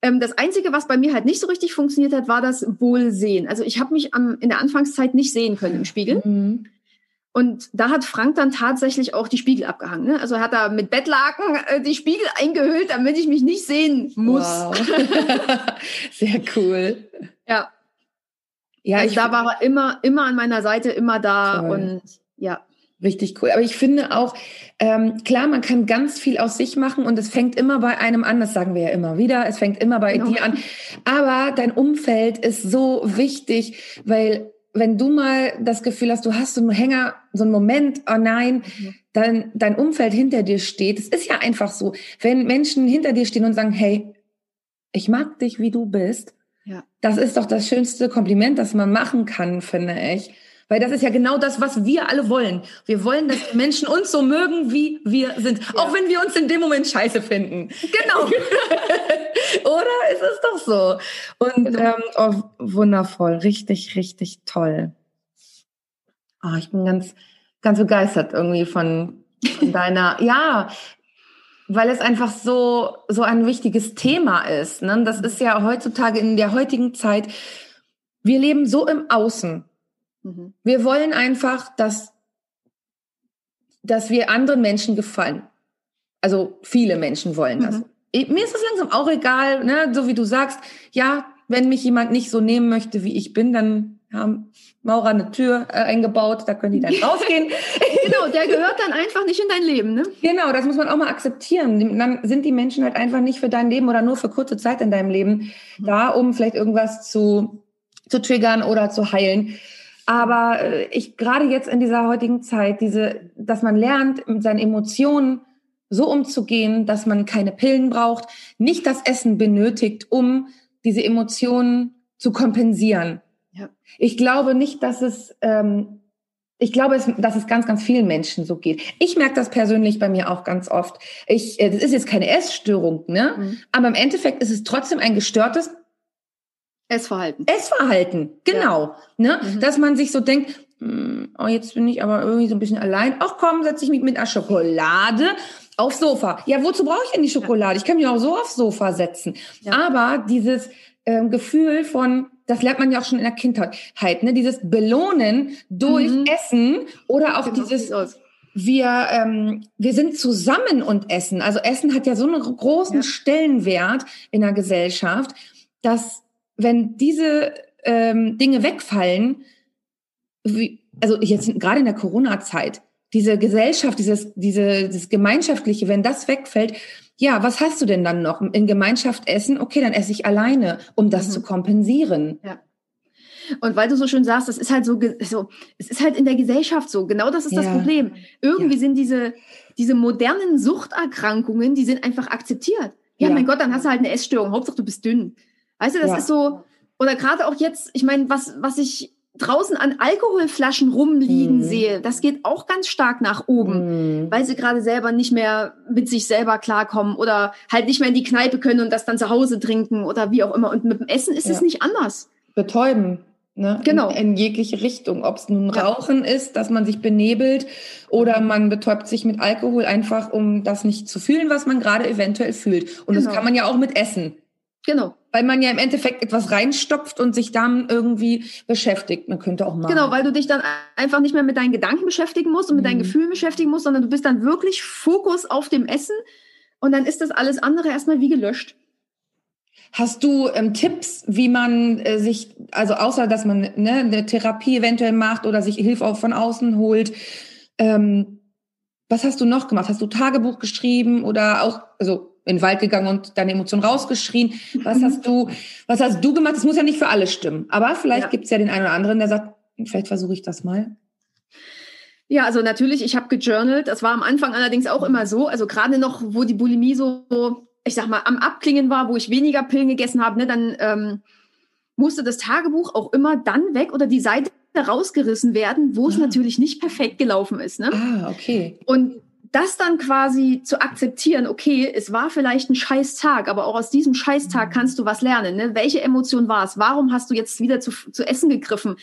Ähm, das Einzige, was bei mir halt nicht so richtig funktioniert hat, war das Wohlsehen. Also ich habe mich am, in der Anfangszeit nicht sehen können im Spiegel. Mhm. Und da hat Frank dann tatsächlich auch die Spiegel abgehangen. Ne? Also hat er mit Bettlaken äh, die Spiegel eingehüllt, damit ich mich nicht sehen muss. Wow. [laughs] Sehr cool. Ja. Ja, also ich da war er immer, immer an meiner Seite, immer da toll. und ja. Richtig cool. Aber ich finde auch, ähm, klar, man kann ganz viel aus sich machen und es fängt immer bei einem an, das sagen wir ja immer wieder, es fängt immer bei genau. dir an. Aber dein Umfeld ist so wichtig, weil wenn du mal das Gefühl hast, du hast so einen Hänger, so einen Moment, oh nein, mhm. dann dein Umfeld hinter dir steht. Es ist ja einfach so, wenn Menschen hinter dir stehen und sagen, hey, ich mag dich, wie du bist. Ja. Das ist doch das schönste Kompliment, das man machen kann, finde ich. Weil das ist ja genau das, was wir alle wollen. Wir wollen, dass die Menschen uns so mögen, wie wir sind. Ja. Auch wenn wir uns in dem Moment scheiße finden. Genau. [laughs] Oder ist es doch so? Und genau. ähm, oh, wundervoll. Richtig, richtig toll. Oh, ich bin ganz, ganz begeistert irgendwie von, von [laughs] deiner, ja, weil es einfach so, so ein wichtiges Thema ist. Ne? Das ist ja heutzutage in der heutigen Zeit, wir leben so im Außen. Mhm. Wir wollen einfach, dass, dass wir anderen Menschen gefallen. Also viele Menschen wollen das. Mhm. Mir ist das langsam auch egal, ne? so wie du sagst, ja, wenn mich jemand nicht so nehmen möchte, wie ich bin, dann haben Maurer eine Tür äh, eingebaut, da können die dann [laughs] rausgehen. genau, der gehört dann einfach nicht in dein Leben, ne? Genau, das muss man auch mal akzeptieren. Dann sind die Menschen halt einfach nicht für dein Leben oder nur für kurze Zeit in deinem Leben mhm. da, um vielleicht irgendwas zu, zu triggern oder zu heilen. Aber äh, ich gerade jetzt in dieser heutigen Zeit, diese, dass man lernt, mit seinen Emotionen so umzugehen, dass man keine Pillen braucht, nicht das Essen benötigt, um diese Emotionen zu kompensieren. Ja. Ich glaube nicht, dass es, ähm, ich glaube, es, dass es ganz, ganz vielen Menschen so geht. Ich merke das persönlich bei mir auch ganz oft. Ich, äh, das ist jetzt keine Essstörung, ne? Mhm. Aber im Endeffekt ist es trotzdem ein gestörtes Essverhalten. Essverhalten, genau. Ja. Ne? Mhm. Dass man sich so denkt, hm, oh, jetzt bin ich aber irgendwie so ein bisschen allein. Ach komm, setze ich mich mit einer Schokolade aufs Sofa. Ja, wozu brauche ich denn die Schokolade? Ich kann mich auch so aufs Sofa setzen. Ja. Aber dieses ähm, Gefühl von, das lernt man ja auch schon in der Kindheit, ne? dieses Belohnen durch mhm. Essen oder auch genau, dieses wir, ähm, wir sind zusammen und essen. Also Essen hat ja so einen großen ja. Stellenwert in der Gesellschaft, dass wenn diese ähm, Dinge wegfallen, wie, also jetzt gerade in der Corona-Zeit, diese Gesellschaft, dieses, diese, dieses Gemeinschaftliche, wenn das wegfällt, ja, was hast du denn dann noch? In Gemeinschaft essen? Okay, dann esse ich alleine, um das mhm. zu kompensieren. Ja. Und weil du so schön sagst, das ist halt so, so, es ist halt in der Gesellschaft so. Genau das ist ja. das Problem. Irgendwie ja. sind diese, diese modernen Suchterkrankungen, die sind einfach akzeptiert. Ja, ja, mein Gott, dann hast du halt eine Essstörung. Hauptsache du bist dünn. Weißt du, das ist so, oder gerade auch jetzt, ich meine, was, was ich draußen an Alkoholflaschen rumliegen mhm. sehe, das geht auch ganz stark nach oben, mhm. weil sie gerade selber nicht mehr mit sich selber klarkommen oder halt nicht mehr in die Kneipe können und das dann zu Hause trinken oder wie auch immer. Und mit dem Essen ist ja. es nicht anders. Betäuben. Ne? Genau. In, in jegliche Richtung. Ob es nun Rauchen ja. ist, dass man sich benebelt oder man betäubt sich mit Alkohol einfach, um das nicht zu fühlen, was man gerade eventuell fühlt. Und genau. das kann man ja auch mit Essen. Genau. Weil man ja im Endeffekt etwas reinstopft und sich dann irgendwie beschäftigt. Man könnte auch mal. Genau, weil du dich dann einfach nicht mehr mit deinen Gedanken beschäftigen musst und mit mhm. deinen Gefühlen beschäftigen musst, sondern du bist dann wirklich Fokus auf dem Essen und dann ist das alles andere erstmal wie gelöscht. Hast du ähm, Tipps, wie man äh, sich, also außer dass man ne, eine Therapie eventuell macht oder sich Hilfe auch von außen holt, ähm, was hast du noch gemacht? Hast du Tagebuch geschrieben oder auch, also in den Wald gegangen und deine Emotionen rausgeschrien. Was hast du, was hast du gemacht? Das muss ja nicht für alle stimmen. Aber vielleicht ja. gibt es ja den einen oder anderen, der sagt, vielleicht versuche ich das mal. Ja, also natürlich, ich habe gejournalt. Das war am Anfang allerdings auch immer so. Also gerade noch, wo die Bulimie so, ich sag mal, am Abklingen war, wo ich weniger Pillen gegessen habe, ne, dann ähm, musste das Tagebuch auch immer dann weg oder die Seite rausgerissen werden, wo es ah. natürlich nicht perfekt gelaufen ist. Ne? Ah, okay. Und das dann quasi zu akzeptieren, okay, es war vielleicht ein scheiß Tag, aber auch aus diesem scheiß Tag mhm. kannst du was lernen. Ne? Welche Emotion war es? Warum hast du jetzt wieder zu, zu essen gegriffen?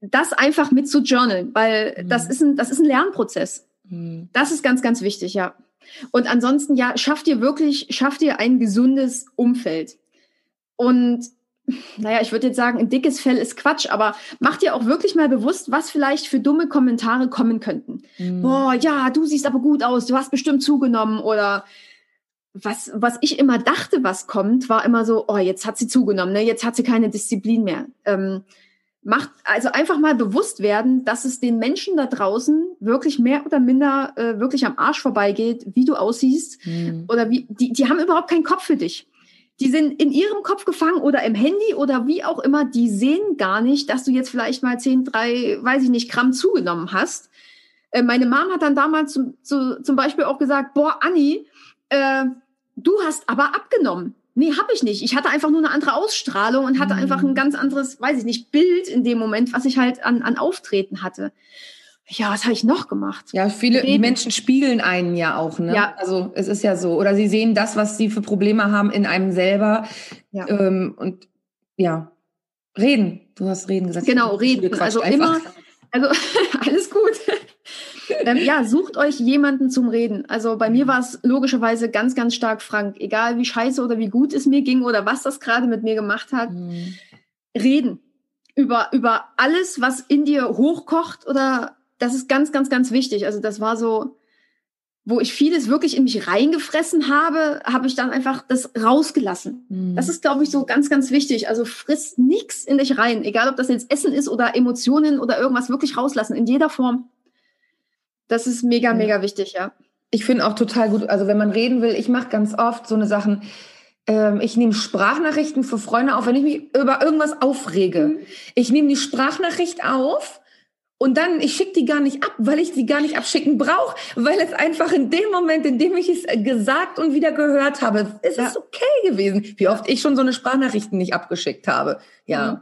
Das einfach mit zu journalen, weil mhm. das, ist ein, das ist ein Lernprozess. Mhm. Das ist ganz, ganz wichtig, ja. Und ansonsten, ja, schaff dir wirklich, schaff dir ein gesundes Umfeld. Und naja, ich würde jetzt sagen, ein dickes Fell ist Quatsch, aber mach dir auch wirklich mal bewusst, was vielleicht für dumme Kommentare kommen könnten. Mhm. Boah, ja, du siehst aber gut aus, du hast bestimmt zugenommen oder was, was ich immer dachte, was kommt, war immer so, oh, jetzt hat sie zugenommen, ne? jetzt hat sie keine Disziplin mehr. Ähm, macht also einfach mal bewusst werden, dass es den Menschen da draußen wirklich mehr oder minder äh, wirklich am Arsch vorbeigeht, wie du aussiehst mhm. oder wie die die haben überhaupt keinen Kopf für dich die sind in ihrem Kopf gefangen oder im Handy oder wie auch immer, die sehen gar nicht, dass du jetzt vielleicht mal 10, 3, weiß ich nicht, Gramm zugenommen hast. Äh, meine Mom hat dann damals zum, zu, zum Beispiel auch gesagt, boah, Anni, äh, du hast aber abgenommen. Nee, habe ich nicht. Ich hatte einfach nur eine andere Ausstrahlung und hatte mhm. einfach ein ganz anderes, weiß ich nicht, Bild in dem Moment, was ich halt an, an Auftreten hatte. Ja, was habe ich noch gemacht? Ja, viele Reden. Menschen spiegeln einen ja auch, ne? Ja. Also es ist ja so. Oder sie sehen das, was sie für Probleme haben in einem selber. Ja. Ähm, und ja, reden. Du hast reden gesagt. Genau, reden. Also einfach. immer, also [laughs] alles gut ähm, ja, sucht euch jemanden zum Reden. Also bei mir war es logischerweise ganz, ganz stark Frank. Egal wie scheiße oder wie gut es mir ging oder was das gerade mit mir gemacht hat. Mhm. Reden. Über, über alles, was in dir hochkocht oder das ist ganz, ganz, ganz wichtig. Also das war so, wo ich vieles wirklich in mich reingefressen habe, habe ich dann einfach das rausgelassen. Mhm. Das ist, glaube ich, so ganz, ganz wichtig. Also frisst nichts in dich rein, egal ob das jetzt Essen ist oder Emotionen oder irgendwas, wirklich rauslassen, in jeder Form. Das ist mega, mega wichtig, ja. Ich finde auch total gut, also wenn man reden will, ich mache ganz oft so eine Sachen, ähm, ich nehme Sprachnachrichten für Freunde auf, wenn ich mich über irgendwas aufrege. Mhm. Ich nehme die Sprachnachricht auf und dann, ich schicke die gar nicht ab, weil ich sie gar nicht abschicken brauche, weil es einfach in dem Moment, in dem ich es gesagt und wieder gehört habe, ist ja. es okay gewesen. Wie oft ich schon so eine Sprachnachrichten nicht abgeschickt habe. Ja. Mhm.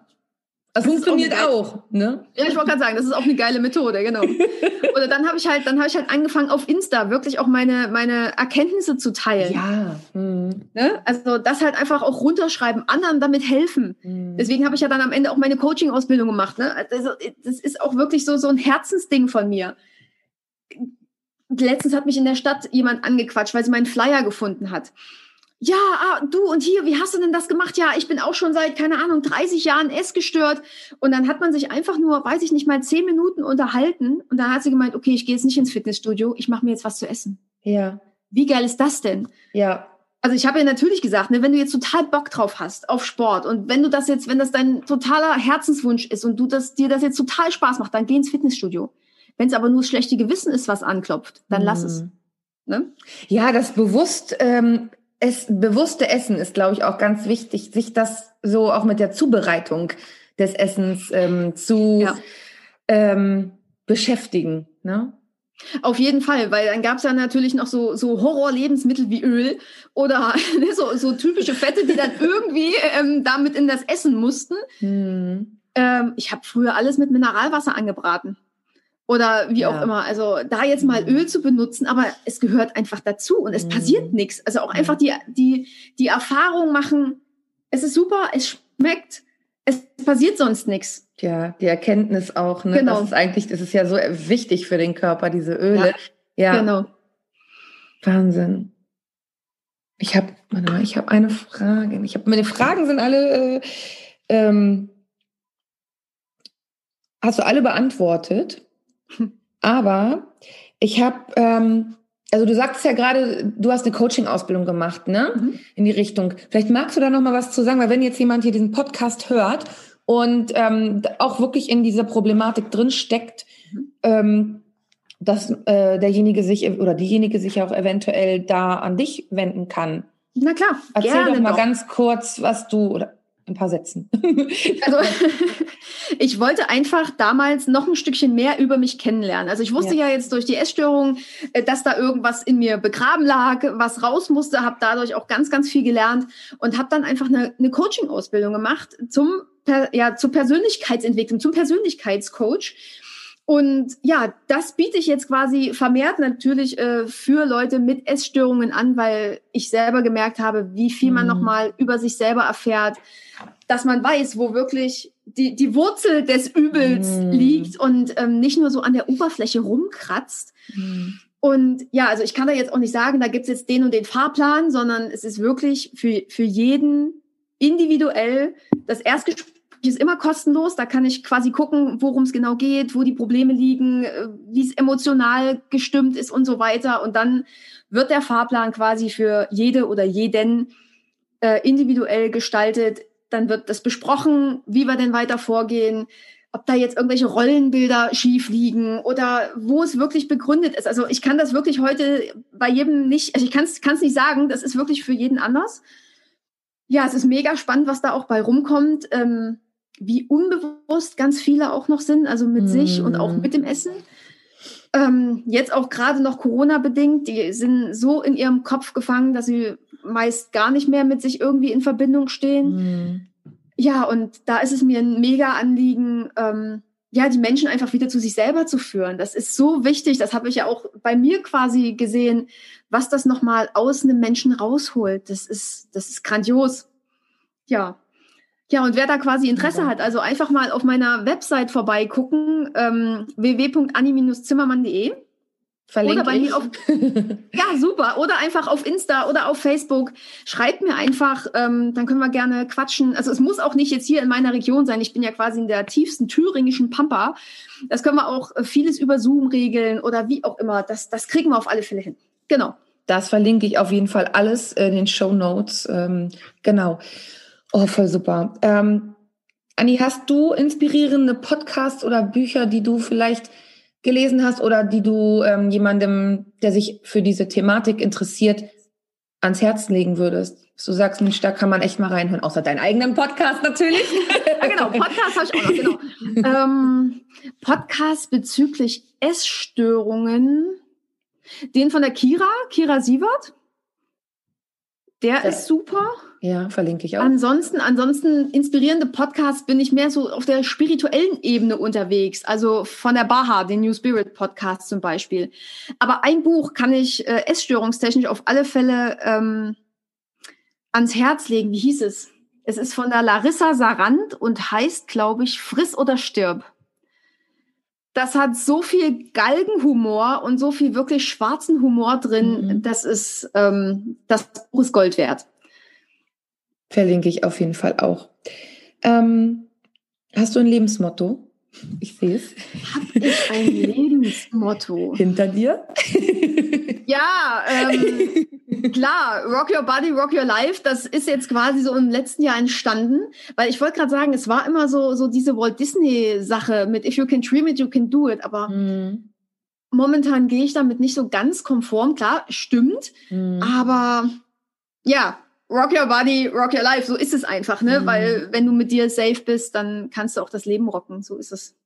Das, das funktioniert auch, auch, ne? Ja, ich wollte gerade sagen, das ist auch eine geile Methode, genau. [laughs] Oder dann habe ich halt, dann habe ich halt angefangen auf Insta wirklich auch meine meine Erkenntnisse zu teilen. Ja. Mhm. Ne? Also das halt einfach auch runterschreiben, anderen damit helfen. Mhm. Deswegen habe ich ja dann am Ende auch meine Coaching-Ausbildung gemacht. Ne? Also, das ist auch wirklich so so ein Herzensding von mir. Letztens hat mich in der Stadt jemand angequatscht, weil sie meinen Flyer gefunden hat ja, ah, du und hier, wie hast du denn das gemacht? Ja, ich bin auch schon seit, keine Ahnung, 30 Jahren essgestört. Und dann hat man sich einfach nur, weiß ich nicht mal, zehn Minuten unterhalten. Und dann hat sie gemeint, okay, ich gehe jetzt nicht ins Fitnessstudio, ich mache mir jetzt was zu essen. Ja. Wie geil ist das denn? Ja. Also ich habe ja natürlich gesagt, ne, wenn du jetzt total Bock drauf hast auf Sport und wenn du das jetzt, wenn das dein totaler Herzenswunsch ist und du das, dir das jetzt total Spaß macht, dann geh ins Fitnessstudio. Wenn es aber nur das schlechte Gewissen ist, was anklopft, dann mhm. lass es. Mhm. Ne? Ja, das bewusst ähm, es, bewusste Essen ist, glaube ich, auch ganz wichtig, sich das so auch mit der Zubereitung des Essens ähm, zu ja. ähm, beschäftigen. Ne? Auf jeden Fall, weil dann gab es ja natürlich noch so, so Horror-Lebensmittel wie Öl oder [laughs] ne, so, so typische Fette, die dann irgendwie ähm, damit in das Essen mussten. Hm. Ähm, ich habe früher alles mit Mineralwasser angebraten oder wie ja. auch immer. Also da jetzt mal mhm. Öl zu benutzen, aber es gehört einfach dazu und es mhm. passiert nichts. Also auch einfach die, die, die Erfahrung machen, es ist super, es schmeckt, es passiert sonst nichts. Ja, die Erkenntnis auch, ne? Genau. Das ist eigentlich, das ist ja so wichtig für den Körper, diese Öle. Ja. ja. Genau. Wahnsinn. Ich habe, warte mal, ich habe eine Frage. Ich habe meine Fragen sind alle. Äh, ähm, hast du alle beantwortet? Aber ich habe, ähm, also du sagst ja gerade, du hast eine Coaching-Ausbildung gemacht, ne? Mhm. In die Richtung. Vielleicht magst du da noch mal was zu sagen, weil wenn jetzt jemand hier diesen Podcast hört und ähm, auch wirklich in dieser Problematik drin steckt, mhm. ähm, dass äh, derjenige sich oder diejenige sich auch eventuell da an dich wenden kann. Na klar. Erzähl gerne doch mal doch. ganz kurz, was du oder ein paar Sätzen. [laughs] also [laughs] ich wollte einfach damals noch ein Stückchen mehr über mich kennenlernen. Also ich wusste ja, ja jetzt durch die Essstörung, äh, dass da irgendwas in mir begraben lag, was raus musste, habe dadurch auch ganz, ganz viel gelernt und habe dann einfach eine, eine Coaching-Ausbildung gemacht zum ja zur Persönlichkeitsentwicklung, zum Persönlichkeitscoach. Und ja, das biete ich jetzt quasi vermehrt natürlich äh, für Leute mit Essstörungen an, weil ich selber gemerkt habe, wie viel man mhm. nochmal über sich selber erfährt, dass man weiß, wo wirklich die, die Wurzel des Übels mm. liegt und ähm, nicht nur so an der Oberfläche rumkratzt. Mm. Und ja, also ich kann da jetzt auch nicht sagen, da gibt's jetzt den und den Fahrplan, sondern es ist wirklich für, für jeden individuell. Das Erstgespräch ist immer kostenlos. Da kann ich quasi gucken, worum es genau geht, wo die Probleme liegen, äh, wie es emotional gestimmt ist und so weiter. Und dann wird der Fahrplan quasi für jede oder jeden äh, individuell gestaltet, dann wird das besprochen, wie wir denn weiter vorgehen, ob da jetzt irgendwelche Rollenbilder schief liegen oder wo es wirklich begründet ist. Also ich kann das wirklich heute bei jedem nicht, also ich kann es nicht sagen, das ist wirklich für jeden anders. Ja, es ist mega spannend, was da auch bei rumkommt, ähm, wie unbewusst ganz viele auch noch sind, also mit mm. sich und auch mit dem Essen. Ähm, jetzt auch gerade noch Corona bedingt, die sind so in ihrem Kopf gefangen, dass sie meist gar nicht mehr mit sich irgendwie in Verbindung stehen. Mhm. Ja, und da ist es mir ein mega Anliegen, ähm, ja, die Menschen einfach wieder zu sich selber zu führen. Das ist so wichtig. Das habe ich ja auch bei mir quasi gesehen, was das nochmal aus einem Menschen rausholt. Das ist, das ist grandios. Ja. Ja, und wer da quasi Interesse hat, also einfach mal auf meiner Website vorbeigucken, ähm, www.anni-zimmermann.de. Verlinke oder bei mir auf, [laughs] ja, super. Oder einfach auf Insta oder auf Facebook. Schreibt mir einfach, ähm, dann können wir gerne quatschen. Also es muss auch nicht jetzt hier in meiner Region sein. Ich bin ja quasi in der tiefsten thüringischen Pampa. Das können wir auch äh, vieles über Zoom regeln oder wie auch immer. Das, das kriegen wir auf alle Fälle hin. Genau. Das verlinke ich auf jeden Fall alles in den Show Notes. Ähm, genau. Oh, voll super. Ähm, Anni, hast du inspirierende Podcasts oder Bücher, die du vielleicht gelesen hast oder die du ähm, jemandem, der sich für diese Thematik interessiert, ans Herz legen würdest? Du sagst, Mensch, da kann man echt mal reinhören, außer deinen eigenen Podcast natürlich. ja, [laughs] [laughs] genau, Podcast habe ich auch noch, genau. ähm, Podcast bezüglich Essstörungen. Den von der Kira, Kira Sievert. Der das, ist super. Ja, verlinke ich auch. Ansonsten, ansonsten inspirierende Podcasts bin ich mehr so auf der spirituellen Ebene unterwegs. Also von der Baha, den New Spirit Podcast zum Beispiel. Aber ein Buch kann ich äh, essstörungstechnisch auf alle Fälle ähm, ans Herz legen. Wie hieß es? Es ist von der Larissa Sarand und heißt, glaube ich, Friss oder stirb. Das hat so viel Galgenhumor und so viel wirklich schwarzen Humor drin. Mhm. Das ist ähm, das Buch ist Gold wert. Verlinke ich auf jeden Fall auch. Ähm, hast du ein Lebensmotto? Ich sehe es. Habe ich ein [laughs] Lebensmotto? Hinter dir? [laughs] ja, ähm, klar, Rock Your Body, Rock Your Life, das ist jetzt quasi so im letzten Jahr entstanden, weil ich wollte gerade sagen, es war immer so, so diese Walt Disney-Sache mit If you can dream it, you can do it, aber mhm. momentan gehe ich damit nicht so ganz konform. Klar, stimmt, mhm. aber ja, Rock your body, rock your life. So ist es einfach, ne? Mhm. Weil wenn du mit dir safe bist, dann kannst du auch das Leben rocken. So ist es.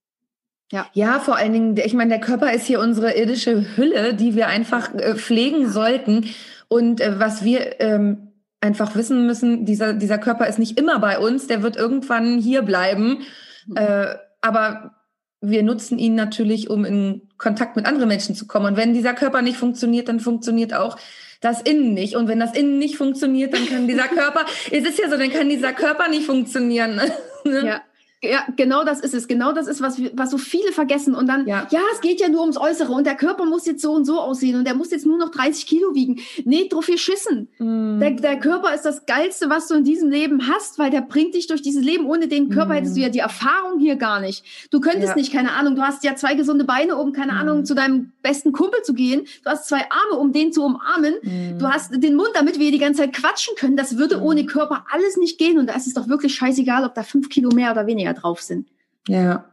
Ja. ja, vor allen Dingen, ich meine, der Körper ist hier unsere irdische Hülle, die wir einfach äh, pflegen sollten. Und äh, was wir ähm, einfach wissen müssen, dieser, dieser Körper ist nicht immer bei uns, der wird irgendwann hier bleiben. Mhm. Äh, aber wir nutzen ihn natürlich, um in Kontakt mit anderen Menschen zu kommen. Und wenn dieser Körper nicht funktioniert, dann funktioniert auch das Innen nicht. Und wenn das Innen nicht funktioniert, dann kann dieser [laughs] Körper, es ist ja so, dann kann dieser Körper nicht funktionieren. [laughs] Ne? Ja. Ja, genau das ist es. Genau das ist, was, was so viele vergessen. Und dann, ja. ja, es geht ja nur ums Äußere und der Körper muss jetzt so und so aussehen und der muss jetzt nur noch 30 Kilo wiegen. Nee, drauf viel schissen. Mm. Der, der Körper ist das Geilste, was du in diesem Leben hast, weil der bringt dich durch dieses Leben. Ohne den Körper mm. hättest du ja die Erfahrung hier gar nicht. Du könntest ja. nicht, keine Ahnung, du hast ja zwei gesunde Beine, um, keine mm. Ahnung, zu deinem besten Kumpel zu gehen. Du hast zwei Arme, um den zu umarmen. Mm. Du hast den Mund, damit wir die ganze Zeit quatschen können. Das würde mm. ohne Körper alles nicht gehen. Und da ist es doch wirklich scheißegal, ob da fünf Kilo mehr oder weniger drauf sind. Ja.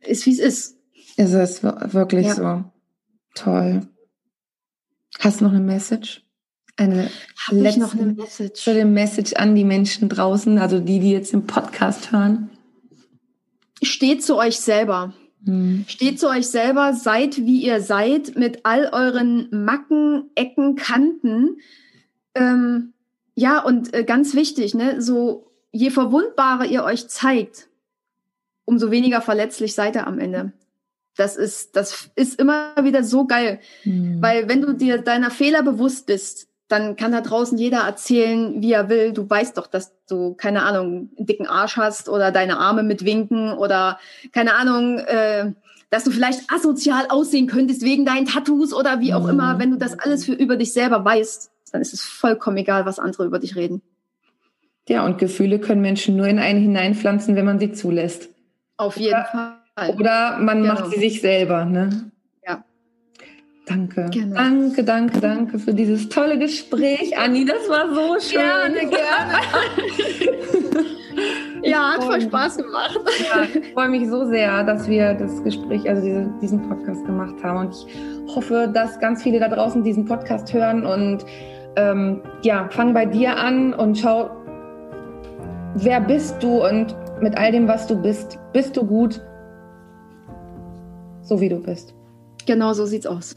Ist wie es ist. Ist es wirklich ja. so. Toll. Hast du noch eine Message? Eine letzte noch eine Message? Für den Message an die Menschen draußen, also die, die jetzt im Podcast hören. Steht zu euch selber. Hm. Steht zu euch selber, seid wie ihr seid, mit all euren Macken, Ecken, Kanten. Ähm, ja, und äh, ganz wichtig, ne, so je verwundbarer ihr euch zeigt, umso weniger verletzlich seid ihr am Ende. Das ist, das ist immer wieder so geil. Mhm. Weil wenn du dir deiner Fehler bewusst bist, dann kann da draußen jeder erzählen, wie er will. Du weißt doch, dass du, keine Ahnung, einen dicken Arsch hast oder deine Arme mit Winken oder keine Ahnung, äh, dass du vielleicht asozial aussehen könntest wegen deinen Tattoos oder wie auch mhm. immer. Wenn du das alles für über dich selber weißt, dann ist es vollkommen egal, was andere über dich reden. Ja, und Gefühle können Menschen nur in einen hineinpflanzen, wenn man sie zulässt. Auf jeden oder, Fall. Oder man genau. macht sie sich selber, ne? Ja. Danke. Genau. Danke, danke, danke für dieses tolle Gespräch, Anni. Das war so [laughs] schön. Gerne, gerne. [laughs] ja, hat voll Spaß gemacht. Ja, ich freue mich so sehr, dass wir das Gespräch, also diese, diesen Podcast gemacht haben. Und ich hoffe, dass ganz viele da draußen diesen Podcast hören und ähm, ja, fang bei dir an und schau, wer bist du und mit all dem, was du bist, bist du gut, so wie du bist. Genau so sieht's aus.